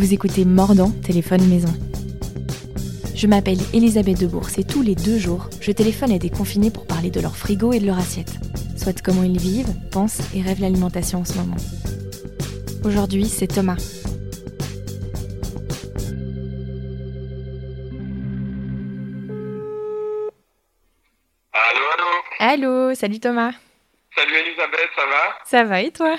Vous écoutez Mordant, téléphone maison. Je m'appelle Elisabeth Debourse et tous les deux jours, je téléphone à des confinés pour parler de leur frigo et de leur assiette. Soit comment ils vivent, pensent et rêvent l'alimentation en ce moment. Aujourd'hui, c'est Thomas. Allô, allô Allô, salut Thomas. Salut Elisabeth, ça va? Ça va et toi?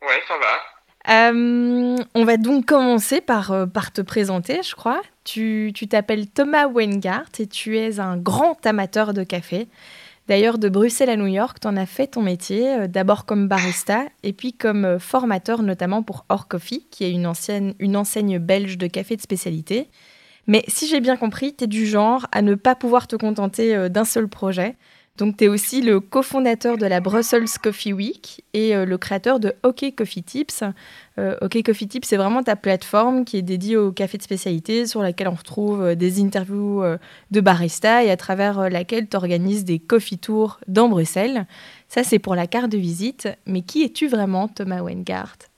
Ouais, ça va. Euh, on va donc commencer par, euh, par te présenter, je crois. Tu t'appelles Thomas Weingart et tu es un grand amateur de café. D'ailleurs, de Bruxelles à New York, tu en as fait ton métier, euh, d'abord comme barista et puis comme formateur, notamment pour Or Coffee, qui est une, ancienne, une enseigne belge de café de spécialité. Mais si j'ai bien compris, tu es du genre à ne pas pouvoir te contenter d'un seul projet. Donc, tu es aussi le cofondateur de la Brussels Coffee Week et euh, le créateur de OK Coffee Tips. Euh, OK Coffee Tips, c'est vraiment ta plateforme qui est dédiée au café de spécialité, sur laquelle on retrouve euh, des interviews euh, de baristas et à travers laquelle tu organises des coffee tours dans Bruxelles. Ça, c'est pour la carte de visite. Mais qui es-tu vraiment, Thomas Weingart?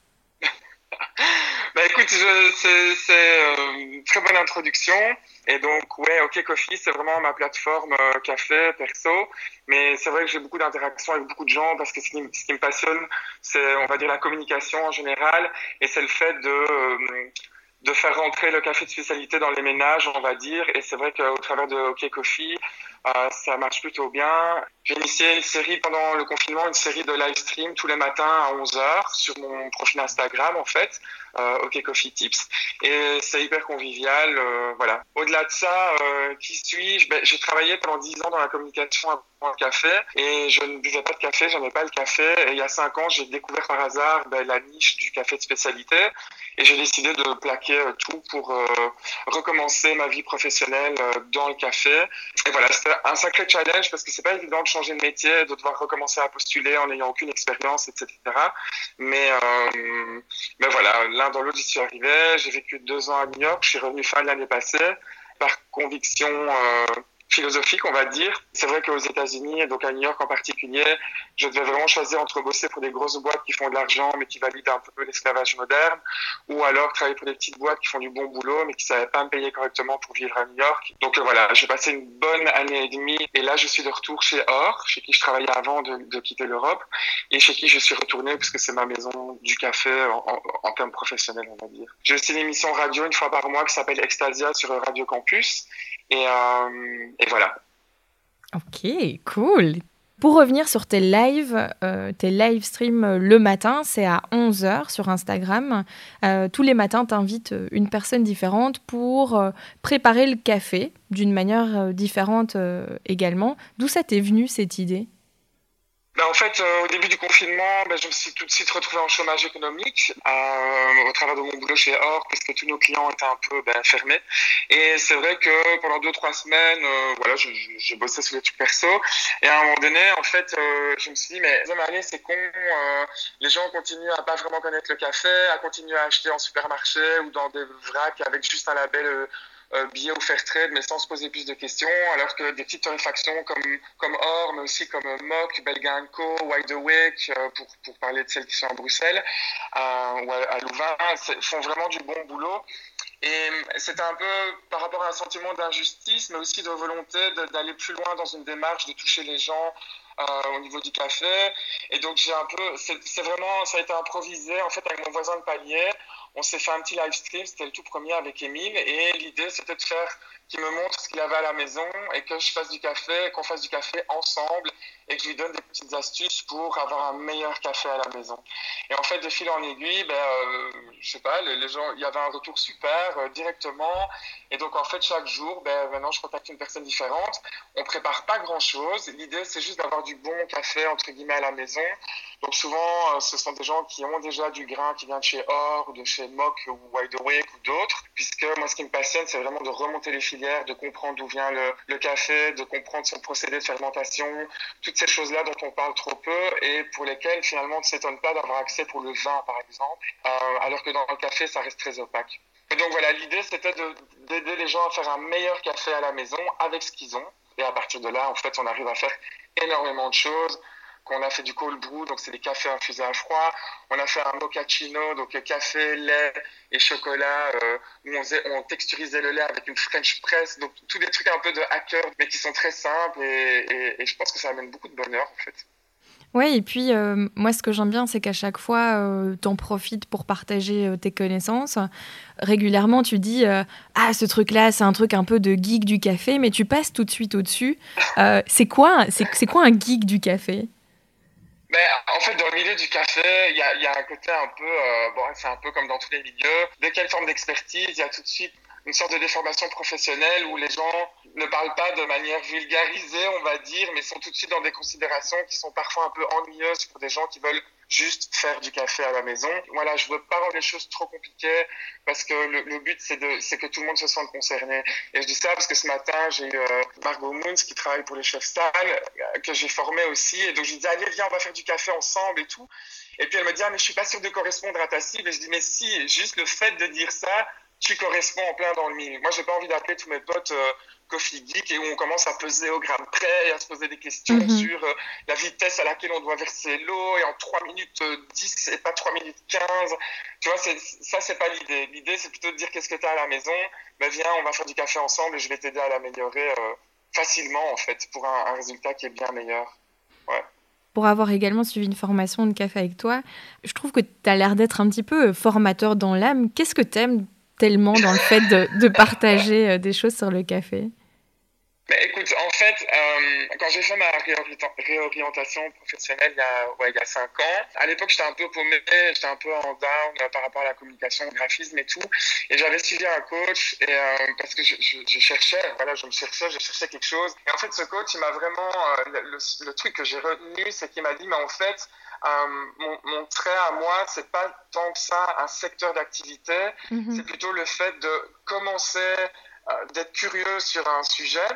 Bah écoute, c'est, euh, une très bonne introduction. Et donc, ouais, OK Coffee, c'est vraiment ma plateforme euh, café perso. Mais c'est vrai que j'ai beaucoup d'interactions avec beaucoup de gens parce que ce qui, ce qui me passionne, c'est, on va dire, la communication en général. Et c'est le fait de, euh, de faire rentrer le café de spécialité dans les ménages, on va dire. Et c'est vrai qu'au travers de OK Coffee, euh, ça marche plutôt bien. J'ai initié une série pendant le confinement, une série de live stream tous les matins à 11h sur mon profil Instagram, en fait, euh, OK Coffee Tips. Et c'est hyper convivial, euh, voilà. Au-delà de ça, euh, qui suis-je? Ben, J'ai travaillé pendant 10 ans dans la communication avant le café et je ne buvais pas de café, j'aimais pas le café. Et il y a 5 ans, j'ai découvert par hasard ben, la niche du café de spécialité et j'ai décidé de plaquer euh, tout pour recommencer ma vie professionnelle dans le café. Et voilà, un sacré challenge parce que c'est pas évident de changer de métier, de devoir recommencer à postuler en n'ayant aucune expérience, etc. Mais, euh, mais voilà, l'un dans l'autre, j'y suis arrivé. J'ai vécu deux ans à New York. Je suis revenu fin de l'année passée par conviction euh, philosophique, on va dire. C'est vrai qu'aux États-Unis, donc à New York en particulier, je devais vraiment choisir entre bosser pour des grosses boîtes qui font de l'argent mais qui valident un peu l'esclavage moderne, ou alors travailler pour des petites boîtes qui font du bon boulot mais qui ne savaient pas me payer correctement pour vivre à New York. Donc euh, voilà, j'ai passé une bonne année et demie et là je suis de retour chez Or, chez qui je travaillais avant de, quitter l'Europe et chez qui je suis retourné parce que c'est ma maison du café en, termes professionnels, on va dire. J'ai aussi une émission radio une fois par mois qui s'appelle Extasia sur Radio Campus et, euh, et voilà. Ok, cool. Pour revenir sur tes lives, euh, tes live streams euh, le matin, c'est à 11h sur Instagram. Tous les matins, tu une personne différente pour préparer le café d'une manière différente également. D'où ça t'est venu cette idée? Ben, en fait, euh, au début du confinement, ben, je me suis tout de suite retrouvé en chômage économique euh, au travers de mon boulot chez Or, puisque tous nos clients étaient un peu ben, fermés. Et c'est vrai que pendant deux trois semaines, euh, voilà, je, je, je bossais sur les trucs perso. Et à un moment donné, en fait, euh, je me suis dit, mais mais allez, c'est con. euh, les gens continuent à pas vraiment connaître le café, à continuer à acheter en supermarché ou dans des vracs avec juste un label. Euh, euh, bio fair trade, mais sans se poser plus de questions, alors que des petites torréfactions comme, comme Or, mais aussi comme euh, Mock, Belga Co, Wide Awake, euh, pour, pour parler de celles qui sont à Bruxelles, euh, ou à, Louvain, c'est- font vraiment du bon boulot. Et c'était un peu par rapport à un sentiment d'injustice, mais aussi de volonté d'aller plus loin dans une démarche, de toucher les gens euh, au niveau du café. Et donc j'ai un peu, c'est c'est vraiment, ça a été improvisé en fait avec mon voisin de palier. On s'est fait un petit live stream, c'était le tout premier avec Émile, et l'idée c'était de faire qu'il me montre ce qu'il avait à la maison et que je fasse du café, qu'on fasse du café ensemble et que je lui donne des petites astuces pour avoir un meilleur café à la maison. Et en fait, de fil en aiguille, ben, euh, je sais pas, les, gens, il y avait un retour super euh, directement. Et donc, en fait, chaque jour, ben, maintenant, je contacte une personne différente. On prépare pas grand chose. L'idée, c'est juste d'avoir du bon café, entre guillemets, à la maison. Donc, souvent, euh, ce sont des gens qui ont déjà du grain qui vient de chez Or, ou de chez Mock, ou Wide Awake, ou d'autres. Puisque moi, ce qui me passionne, c'est vraiment de remonter les de comprendre d'où vient le, café, de comprendre son procédé de fermentation, toutes ces choses-là dont on parle trop peu et pour lesquelles, finalement, on ne s'étonne pas d'avoir accès pour le vin, par exemple, euh, alors que dans le café, ça reste très opaque. Et donc voilà, l'idée, c'était de- d'aider les gens à faire un meilleur café à la maison avec ce qu'ils ont. Et à partir de là, en fait, on arrive à faire énormément de choses. Qu'on a fait du cold brew, donc c'est des cafés infusés à froid. On a fait un mochaccino, donc café, lait et chocolat, euh, où on, texturisait le lait avec une French press. Donc tous des trucs un peu de hacker, mais qui sont très simples et, je pense que ça amène beaucoup de bonheur en fait. Ouais, et puis euh, moi, ce que j'aime bien, c'est qu'à chaque fois, euh, tu en profites pour partager euh, tes connaissances. Régulièrement, tu dis Ah, ce truc-là, c'est un truc un peu de geek du café, mais tu passes tout de suite au-dessus. c'est quoi, c'est, quoi un geek du café? Ben, en fait, dans le milieu du café, il y a, un côté un peu, bon, c'est un peu comme dans tous les milieux. Dès qu'il forme d'expertise, il y a tout de suite une sorte de déformation professionnelle où les gens ne parlent pas de manière vulgarisée, on va dire, mais sont tout de suite dans des considérations qui sont parfois un peu ennuyeuses pour des gens qui veulent juste faire du café à la maison. Voilà, je veux pas rendre les choses trop compliquées parce que le, but c'est de c'est que tout le monde se sente concerné. Et je dis ça parce que ce matin j'ai eu euh, Margot Moons qui travaille pour les chefs salles euh, que j'ai formé aussi et donc je lui dis allez viens on va faire du café ensemble et tout. Et puis elle me dit ah mais je suis pas sûre de correspondre à ta cible et je dis mais si juste le fait de dire ça tu corresponds en plein dans le mille. Moi, j'ai pas envie d'appeler tous mes potes euh, Coffee Geek et où on commence à peser au gramme près et à se poser des questions mhm. sur euh, la vitesse à laquelle on doit verser l'eau et en 3 minutes 10 euh, et pas 3 minutes 15. Tu vois, ça, c'est pas l'idée. L'idée, c'est plutôt de dire qu'est-ce que tu as à la maison. Ben, viens, on va faire du café ensemble et je vais t'aider à l'améliorer facilement, en fait, pour un, un, résultat qui est bien meilleur. Ouais pour avoir également suivi une formation de café avec toi, je trouve que tu as l'air d'être un petit peu formateur dans l'âme. Qu'est-ce que tu aimes tellement dans le fait de, partager euh, des choses sur le café mais écoute, en fait, euh, quand j'ai fait ma réorientation professionnelle il y a, ouais, il y a cinq ans, à l'époque, j'étais un peu paumé, j'étais un peu en down euh, par rapport à la communication, au graphisme et tout. Et j'avais suivi un coach et, parce que je, je, cherchais, voilà, je me cherchais, je cherchais quelque chose. Et en fait, ce coach, il m'a vraiment, le, le, truc que j'ai retenu, c'est qu'il m'a dit, mais en fait, euh, mon, mon, trait à moi, c'est pas tant que ça un secteur d'activité, mhm. c'est plutôt le fait de commencer euh, d'être curieux sur un sujet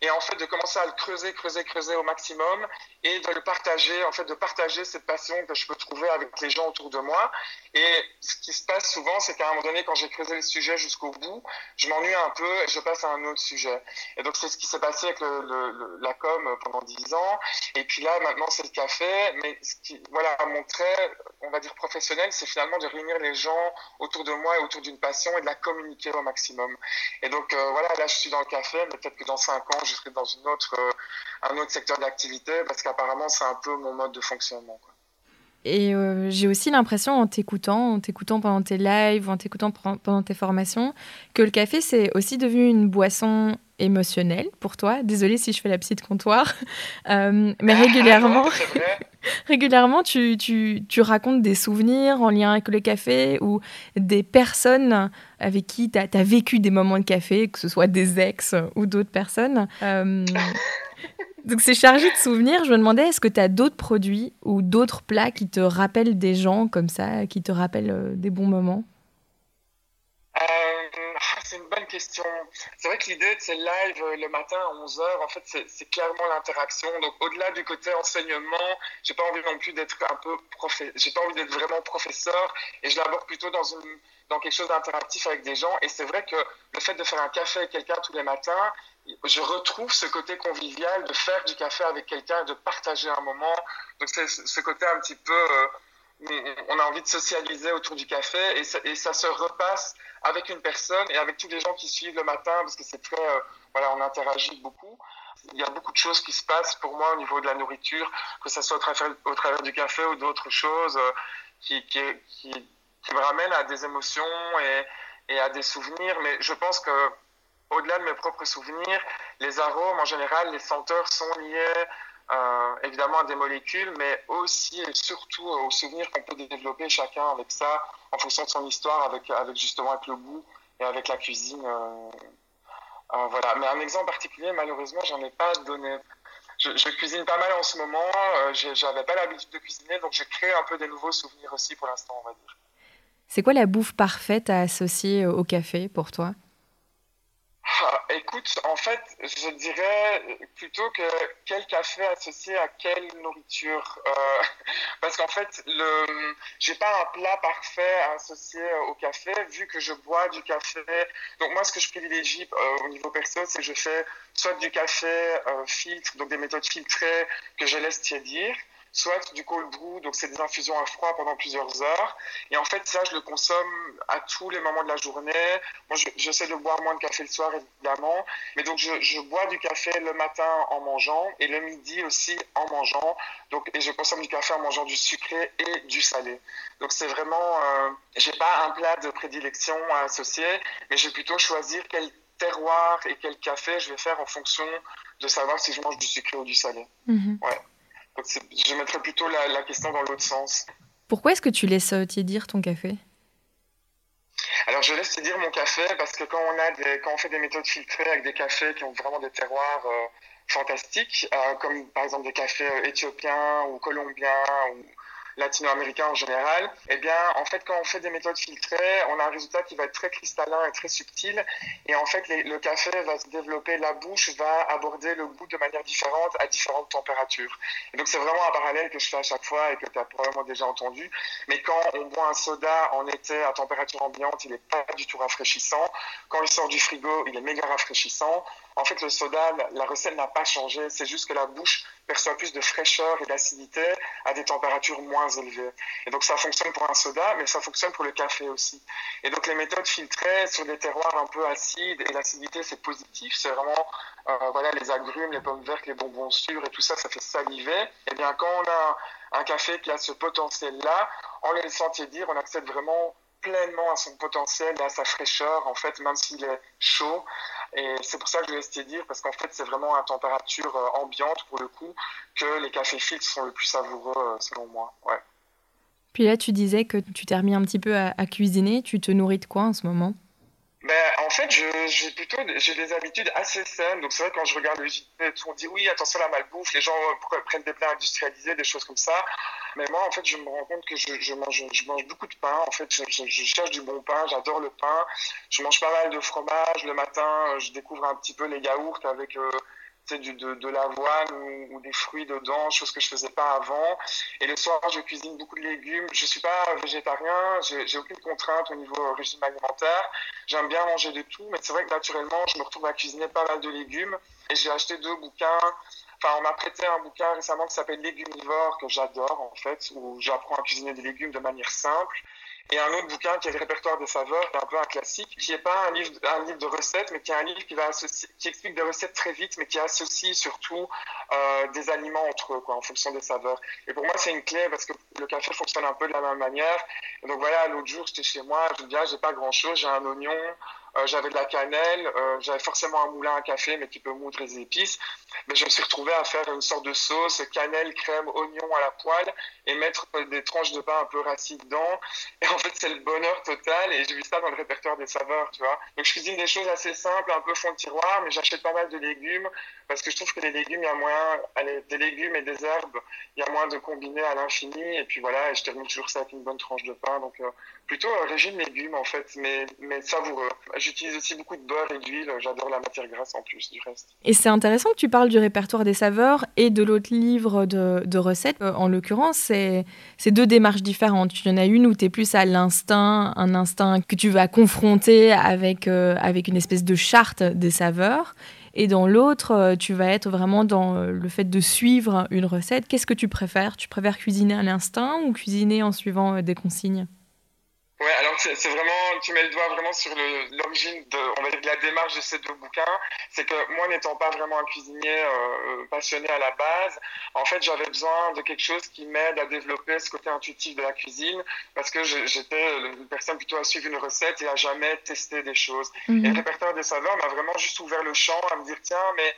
et en fait de commencer à le creuser, creuser, creuser au maximum et de le partager, en fait de partager cette passion que je peux trouver avec les gens autour de moi. Et ce qui se passe souvent, c'est qu'à un moment donné, quand j'ai creusé le sujet jusqu'au bout, je m'ennuie un peu et je passe à un autre sujet. Et donc c'est ce qui s'est passé avec le, la com pendant dix ans. Et puis là, maintenant, c'est le café. Mais ce qui, voilà, mon trait, on va dire professionnel, c'est finalement de réunir les gens autour de moi et autour d'une passion et de la communiquer au maximum. Et donc euh, voilà, là, je suis dans le café, mais peut-être que dans cinq ans, je serai dans une autre, euh, un autre secteur d'activité parce qu'apparemment, c'est un peu mon mode de fonctionnement. Et euh, j'ai aussi l'impression, en t'écoutant, en t'écoutant pendant tes lives, en t'écoutant pendant tes formations, que le café, c'est aussi devenu une boisson émotionnelle pour toi. Désolée si je fais la petite comptoir. mais ah, régulièrement, régulièrement tu, tu, tu, racontes des souvenirs en lien avec le café ou des personnes avec qui tu as, vécu des moments de café, que ce soit des ex ou d'autres personnes. Euh, donc c'est chargé de souvenirs. Je me demandais, est-ce que tu as d'autres produits ou d'autres plats qui te rappellent des gens comme ça, qui te rappellent euh, des bons moments? C'est une bonne question. C'est vrai que l'idée de ces lives euh, le matin à 11h, en fait, c'est clairement l'interaction. Donc, au-delà du côté enseignement, j'ai pas envie non plus d'être un peu j'ai pas envie d'être vraiment professeur et je l'aborde plutôt dans dans quelque chose d'interactif avec des gens. Et c'est vrai que le fait de faire un café avec quelqu'un tous les matins, je retrouve ce côté convivial de faire du café avec quelqu'un de partager un moment. Donc, c'est ce côté un petit peu, euh, on a envie de socialiser autour du café et ça, se repasse avec une personne et avec tous les gens qui suivent le matin parce que c'est très, euh, voilà, on interagit beaucoup. Il y a beaucoup de choses qui se passent pour moi au niveau de la nourriture, que ce soit au travers, du café ou d'autres choses euh, qui, qui, qui, me ramènent à des émotions et, et à des souvenirs. Mais je pense que au-delà de mes propres souvenirs, les arômes en général, les senteurs sont liés euh, évidemment à des molécules, mais aussi et surtout aux souvenirs qu'on peut développer chacun avec ça, en fonction de son histoire, avec, justement avec le goût et avec la cuisine. Euh, euh, voilà. Mais un exemple particulier, malheureusement, j'en ai pas donné. Je, cuisine pas mal en ce moment. J'avais pas l'habitude de cuisiner, donc j'ai créé un peu des nouveaux souvenirs aussi pour l'instant, on va dire. C'est quoi la bouffe parfaite à associer au café pour toi? Écoute, en fait, je dirais plutôt que quel café associé à quelle nourriture. Euh, parce qu'en fait, le, j'ai pas un plat parfait associé au café, vu que je bois du café. Donc moi, ce que je privilégie euh, au niveau perso, c'est que je fais soit du café euh, filtre, donc des méthodes filtrées que je laisse tiédir, soit du cold brew, donc c'est des infusions à froid pendant plusieurs heures. Et en fait, ça, je le consomme à tous les moments de la journée. Moi, j'essaie de boire moins de café le soir, évidemment. Mais donc, je, je, bois du café le matin en mangeant et le midi aussi en mangeant. Donc, et je consomme du café en mangeant du sucré et du salé. Donc, c'est vraiment, euh, j'ai pas un plat de prédilection à associer, mais je vais plutôt choisir quel terroir et quel café je vais faire en fonction de savoir si je mange du sucré ou du salé. Mhm. Ouais. Donc, je mettrais plutôt la, la question dans l'autre sens. Pourquoi est-ce que tu laisses euh, tiédir ton café? Alors, je laisse dire mon café parce que quand on, a des, quand on fait des méthodes filtrées avec des cafés qui ont vraiment des terroirs euh, fantastiques, euh, comme par exemple des cafés éthiopiens ou colombiens ou latino-américains en général, eh bien, en fait, quand on fait des méthodes filtrées, on a un résultat qui va être très cristallin et très subtil. Et en fait, le café va se développer, la bouche va aborder le goût de manière différente à différentes températures. Et donc, c'est vraiment un parallèle que je fais à chaque fois et que tu as probablement déjà entendu. Mais quand on boit un soda en été à température ambiante, il n'est pas du tout rafraîchissant. Quand il sort du frigo, il est méga rafraîchissant. En fait, le soda, la recette n'a pas changé. C'est juste que la bouche perçoit plus de fraîcheur et d'acidité à des températures moins Et donc, ça fonctionne pour un soda, mais ça fonctionne pour le café aussi. Et donc, les méthodes filtrées sur des terroirs un peu acides, et l'acidité, c'est positif. C'est vraiment, euh, voilà, les agrumes, les pommes vertes, les bonbons sûrs et tout ça, ça fait saliver. Et eh bien, quand on a un café qui a ce potentiel-là, en les laissant tiédir, on accède vraiment pleinement à son potentiel et à sa fraîcheur, en fait, même s'il est chaud. Et c'est pour ça que je laisse dire, parce qu'en fait, c'est vraiment à température euh, ambiante, pour le coup, que les cafés filtres sont le plus savoureux, euh, selon moi. Ouais. Puis là, tu disais que tu t'es remis un petit peu à, cuisiner. Tu te nourris de quoi en ce moment? en fait, j'ai plutôt j'ai des habitudes assez saines. Donc, c'est vrai, quand je regarde le JT, on dit oui, attention à la malbouffe, les gens euh, prennent des plats industrialisés, des choses comme ça. Mais moi, en fait, je me rends compte que je, je mange, je mange beaucoup de pain. En fait, je, je, cherche du bon pain. J'adore le pain. Je mange pas mal de fromage. Le matin, je découvre un petit peu les yaourts avec euh, du, de, de l'avoine ou, des fruits dedans, chose que je faisais pas avant. Et le soir, je cuisine beaucoup de légumes. Je suis pas végétarien. J'ai aucune contrainte au niveau régime alimentaire. J'aime bien manger de tout. Mais c'est vrai que naturellement, je me retrouve à cuisiner pas mal de légumes. Et j'ai acheté deux bouquins Enfin, on m'a prêté un bouquin récemment qui s'appelle Légumivore, que j'adore en fait, où j'apprends à cuisiner des légumes de manière simple. Et un autre bouquin qui est le répertoire des saveurs, qui un peu un classique, qui n'est pas un livre, un livre de recettes, mais qui est un livre qui, va associer, qui explique des recettes très vite, mais qui associe surtout euh, des aliments entre eux, quoi, en fonction des saveurs. Et pour moi, c'est une clé parce que le café fonctionne un peu de la même manière. Et donc voilà, l'autre jour, j'étais chez moi, je me dis, ah, j'ai pas grand chose, j'ai un oignon, euh, j'avais de la cannelle, euh, j'avais forcément un moulin à café, mais qui peut moudre les épices. Mais je me suis retrouvé à faire une sorte de sauce, cannelle, crème, oignon à la poêle, et mettre des tranches de pain un peu rassis dedans. Et en fait, c'est le bonheur total, et j'ai vu ça dans le répertoire des saveurs, tu vois. Donc, je cuisine des choses assez simples, un peu fond de tiroir, mais j'achète pas mal de légumes, parce que je trouve que les légumes, il y a moyen, des légumes et des herbes, il y a moins de combiner à l'infini, et puis voilà, et je termine toujours ça avec une bonne tranche de pain. Donc, euh, plutôt un régime légumes, en fait, mais, mais savoureux j'utilise aussi beaucoup de beurre et d'huile. J'adore la matière grasse en plus du reste. Et c'est intéressant que tu parles du répertoire des saveurs et de l'autre livre de, recettes. Euh, en l'occurrence, c'est deux démarches différentes. Il y en a une où tu es plus à l'instinct, un instinct que tu vas confronter avec, euh, avec une espèce de charte des saveurs. Et dans l'autre, euh, tu vas être vraiment dans le fait de suivre une recette. Qu'est-ce que tu préfères? Tu préfères cuisiner à l'instinct ou cuisiner en suivant des consignes? Ouais, alors c'est vraiment, tu mets le doigt vraiment sur l'origine de, on va dire, de la démarche de ces deux bouquins. C'est que moi, n'étant pas vraiment un cuisinier euh, passionné à la base, en fait, j'avais besoin de quelque chose qui m'aide à développer ce côté intuitif de la cuisine, parce que j'étais une personne plutôt à suivre une recette et à jamais tester des choses. Mhm. Et le répertoire des saveurs m'a vraiment juste ouvert le champ à me dire, tiens, mais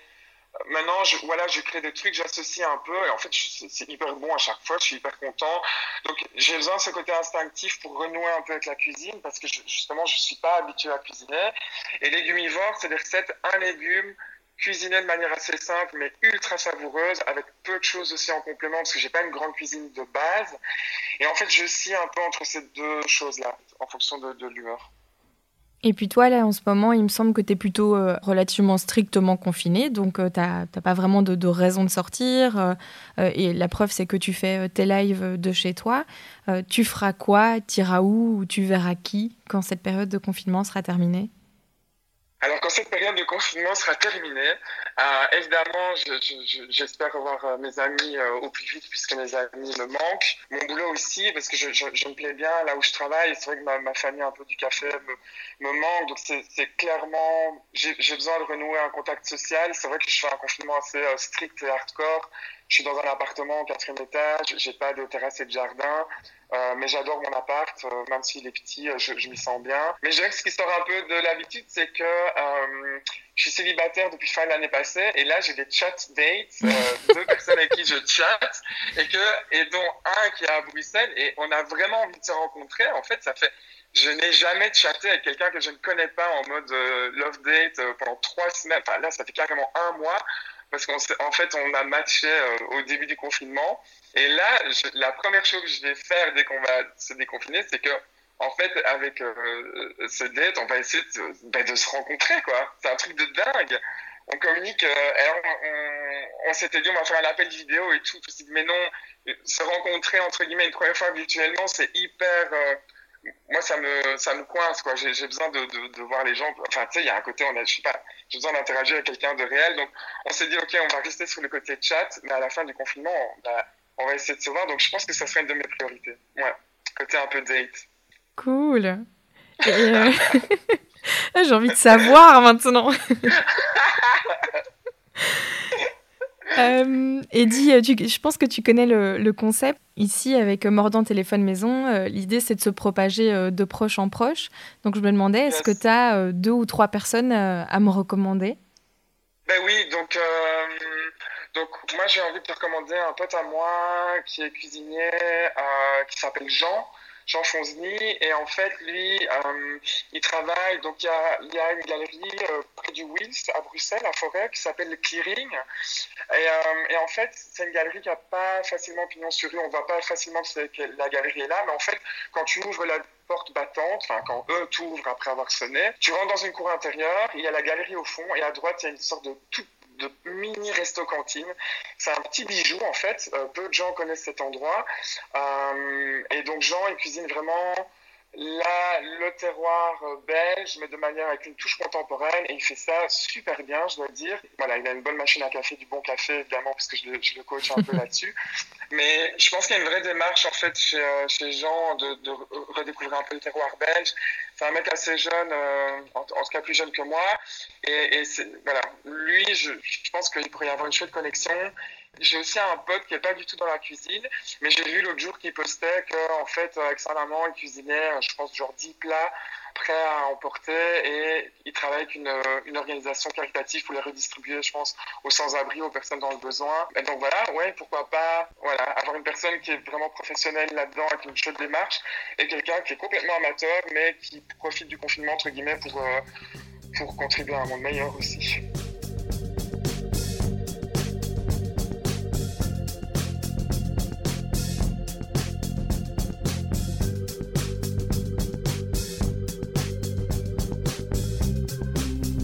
maintenant, je, voilà, je crée des trucs, j'associe un peu, et en fait, c'est hyper bon à chaque fois, je suis hyper content. Donc, j'ai besoin de ce côté instinctif pour renouer un peu avec la cuisine, parce que justement, je suis pas habitué à cuisiner. Et légumivore, c'est des recettes, un légume, cuisiné de manière assez simple, mais ultra savoureuse, avec peu de choses aussi en complément, parce que j'ai pas une grande cuisine de base. Et en fait, je scie un peu entre ces deux choses-là, en fonction de l'humeur. Et puis toi, là, en ce moment, il me semble que tu es plutôt euh, relativement strictement confiné, donc euh, tu n'as pas vraiment de, raison de sortir. Euh, et la preuve, c'est que tu fais tes lives de chez toi. tu feras quoi? Iras où? Ou tu verras qui? Quand cette période de confinement sera terminée? Alors quand cette période de confinement sera terminée, euh, évidemment, j'espère revoir euh, mes amis euh, au plus vite puisque mes amis me manquent. Mon boulot aussi parce que je, me plais bien là où je travaille. C'est vrai que ma, famille un peu du café me, me manque. Donc c'est clairement, j'ai besoin de renouer un contact social. C'est vrai que je fais un confinement assez strict et hardcore. Je suis dans un appartement au quatrième étage. J'ai pas de terrasse et de jardin. Euh, mais j'adore mon appart, euh, même s'il est petit, euh, je, je m'y sens bien. Mais je dirais que ce qui sort un peu de l'habitude, c'est que euh, je suis célibataire depuis fin de l'année passée, et là j'ai des chat dates, deux personnes avec qui je chatte, et que et dont un qui est à Bruxelles, et on a vraiment envie de se rencontrer. En fait, ça fait je n'ai jamais chatté avec quelqu'un que je ne connais pas en mode love date pendant trois semaines. Enfin là, ça fait carrément un mois parce qu'en fait, on a matché au début du confinement. Et là, la première chose que je vais faire dès qu'on va se déconfiner, c'est que, en fait, avec euh, ce date, on va essayer de, bah, de se rencontrer, quoi. C'est un truc de dingue. On communique, euh, on, on, s'était dit, on va faire un appel vidéo et tout. mais non, se rencontrer, entre guillemets, une première fois virtuellement, c'est hyper. Moi, ça me, ça me coince, quoi. J'ai, besoin de, de, de, voir les gens. Enfin, tu sais, il y a un côté, on a, je sais pas, j'ai besoin d'interagir avec quelqu'un de réel. Donc, on s'est dit, OK, on va rester sur le côté chat, mais à la fin du confinement, bah, on va essayer de se voir. Donc je pense que ça serait une de mes priorités. Ouais, côté un peu date. Cool. Euh, j'ai envie de savoir maintenant. euh, Eddie, je pense que tu connais le, concept. Ici, avec Mordant Téléphone Maison, euh, l'idée c'est de se propager euh, de proche en proche. Donc je me demandais, est-ce que tu as deux ou trois personnes à me recommander? Ben oui, donc donc moi j'ai envie de te recommander un pote à moi qui est cuisinier, euh, qui s'appelle Jean. Jean Fonzny et en fait lui euh, il travaille donc il y a, il y a une galerie euh, près du Wills à Bruxelles à Forêt qui s'appelle le Clearing. Et, et en fait c'est une galerie qui n'a pas facilement pignon sur rue. On voit pas facilement que la galerie est là mais en fait quand tu ouvres la porte battante, enfin quand eux t'ouvrent après avoir sonné, tu rentres dans une cour intérieure, il y a la galerie au fond et à droite il y a une sorte de tout de mini resto cantine. C'est un petit bijou en fait. Euh, peu de gens connaissent cet endroit. Euh, et donc Jean, il cuisine vraiment Là, le terroir euh, belge, mais de manière avec une touche contemporaine, et il fait ça super bien, je dois dire. Voilà, il a une bonne machine à café, du bon café, évidemment, parce que je le, je le coach un peu là-dessus. Mais je pense qu'il y a une vraie démarche, en fait, chez, euh, chez Jean de, de, redécouvrir un peu le terroir belge. C'est un mec assez jeune, euh, en, en, tout cas plus jeune que moi. Et, et voilà, lui, je, je pense qu'il pourrait y avoir une chouette connexion. J'ai aussi un pote qui est pas du tout dans la cuisine, mais j'ai vu l'autre jour qu'il postait qu'en fait, avec sa maman, il cuisinait, je pense, genre 10 plats prêts à emporter et il travaille avec une, une organisation caritative pour les redistribuer, je pense, aux sans-abri, aux personnes dans le besoin. Donc voilà, ouais, pourquoi pas, voilà, avoir une personne qui est vraiment professionnelle là-dedans avec une chaude démarche et quelqu'un qui est complètement amateur, mais qui profite du confinement, entre guillemets, pour, euh, pour contribuer à un monde meilleur aussi.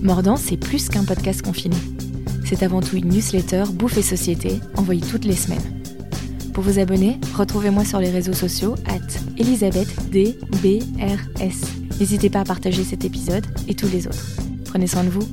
Mordant, c'est plus qu'un podcast confiné. C'est avant tout une newsletter Bouffe et Société, envoyée toutes les semaines. Pour vous abonner, retrouvez-moi sur les réseaux sociaux at elisabethdbrs. N'hésitez pas à partager cet épisode et tous les autres. Prenez soin de vous